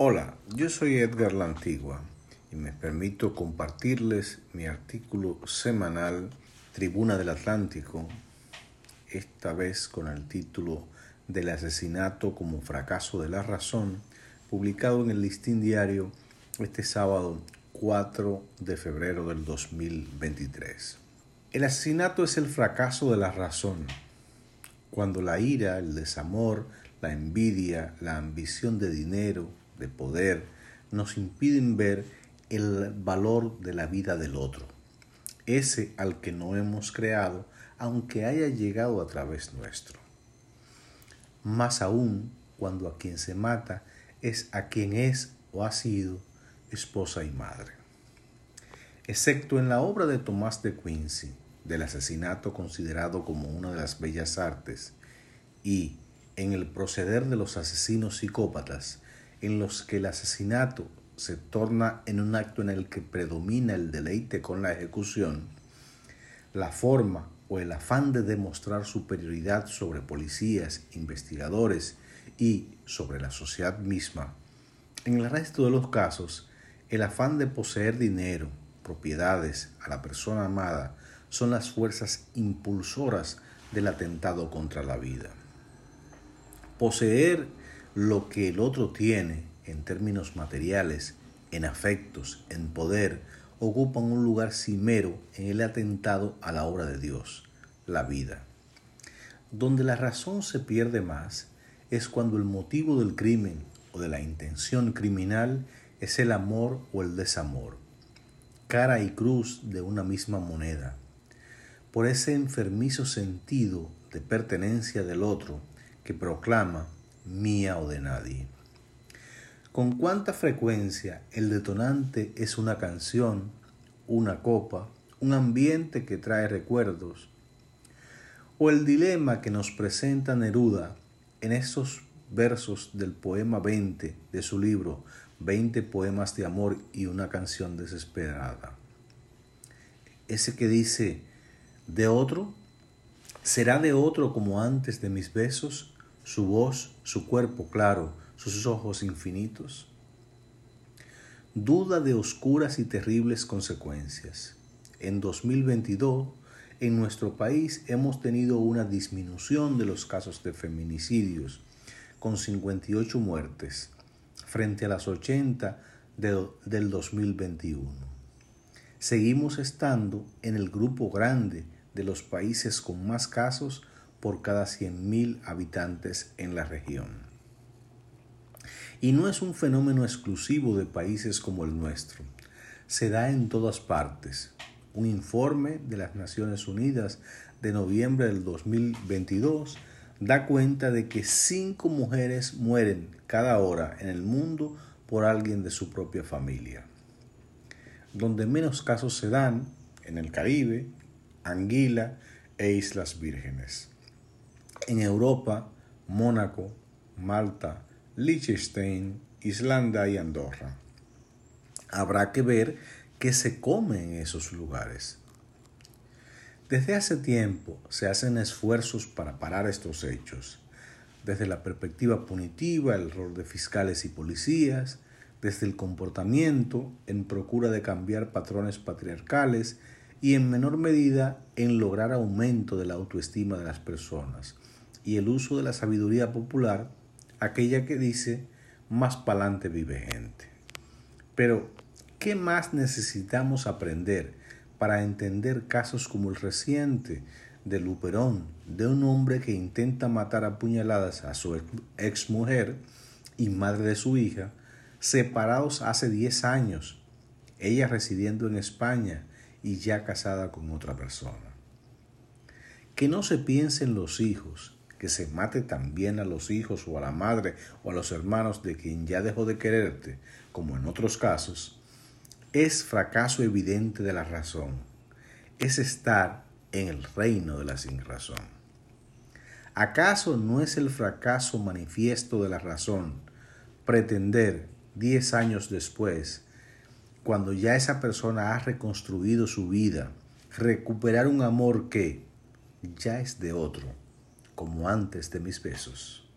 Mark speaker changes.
Speaker 1: Hola, yo soy Edgar La Antigua y me permito compartirles mi artículo semanal Tribuna del Atlántico, esta vez con el título Del asesinato como fracaso de la razón, publicado en el Listín Diario este sábado 4 de febrero del 2023. El asesinato es el fracaso de la razón, cuando la ira, el desamor, la envidia, la ambición de dinero, de poder, nos impiden ver el valor de la vida del otro, ese al que no hemos creado, aunque haya llegado a través nuestro. Más aún cuando a quien se mata es a quien es o ha sido esposa y madre. Excepto en la obra de Tomás de Quincy, del asesinato considerado como una de las bellas artes, y en el proceder de los asesinos psicópatas, en los que el asesinato se torna en un acto en el que predomina el deleite con la ejecución, la forma o el afán de demostrar superioridad sobre policías, investigadores y sobre la sociedad misma, en el resto de los casos, el afán de poseer dinero, propiedades a la persona amada, son las fuerzas impulsoras del atentado contra la vida. Poseer lo que el otro tiene en términos materiales, en afectos, en poder, ocupan un lugar cimero en el atentado a la obra de Dios, la vida. Donde la razón se pierde más es cuando el motivo del crimen o de la intención criminal es el amor o el desamor, cara y cruz de una misma moneda. Por ese enfermizo sentido de pertenencia del otro que proclama mía o de nadie. ¿Con cuánta frecuencia el detonante es una canción, una copa, un ambiente que trae recuerdos? ¿O el dilema que nos presenta Neruda en esos versos del poema 20 de su libro 20 poemas de amor y una canción desesperada? Ese que dice, ¿de otro? ¿Será de otro como antes de mis besos? Su voz, su cuerpo claro, sus ojos infinitos? Duda de oscuras y terribles consecuencias. En 2022, en nuestro país hemos tenido una disminución de los casos de feminicidios, con 58 muertes, frente a las 80 del 2021. Seguimos estando en el grupo grande de los países con más casos por cada 100.000 habitantes en la región. Y no es un fenómeno exclusivo de países como el nuestro. Se da en todas partes. Un informe de las Naciones Unidas de noviembre del 2022 da cuenta de que cinco mujeres mueren cada hora en el mundo por alguien de su propia familia. Donde menos casos se dan, en el Caribe, Anguila e Islas Vírgenes. En Europa, Mónaco, Malta, Liechtenstein, Islanda y Andorra. Habrá que ver qué se come en esos lugares. Desde hace tiempo se hacen esfuerzos para parar estos hechos, desde la perspectiva punitiva, el rol de fiscales y policías, desde el comportamiento en procura de cambiar patrones patriarcales y en menor medida en lograr aumento de la autoestima de las personas y el uso de la sabiduría popular aquella que dice, más pa'lante vive gente. Pero, ¿qué más necesitamos aprender para entender casos como el reciente de Luperón, de un hombre que intenta matar a puñaladas a su ex mujer y madre de su hija, separados hace 10 años, ella residiendo en España y ya casada con otra persona? Que no se piensen los hijos, que se mate también a los hijos o a la madre o a los hermanos de quien ya dejó de quererte, como en otros casos, es fracaso evidente de la razón, es estar en el reino de la sin razón. ¿Acaso no es el fracaso manifiesto de la razón pretender diez años después, cuando ya esa persona ha reconstruido su vida, recuperar un amor que ya es de otro? Como antes de mis besos.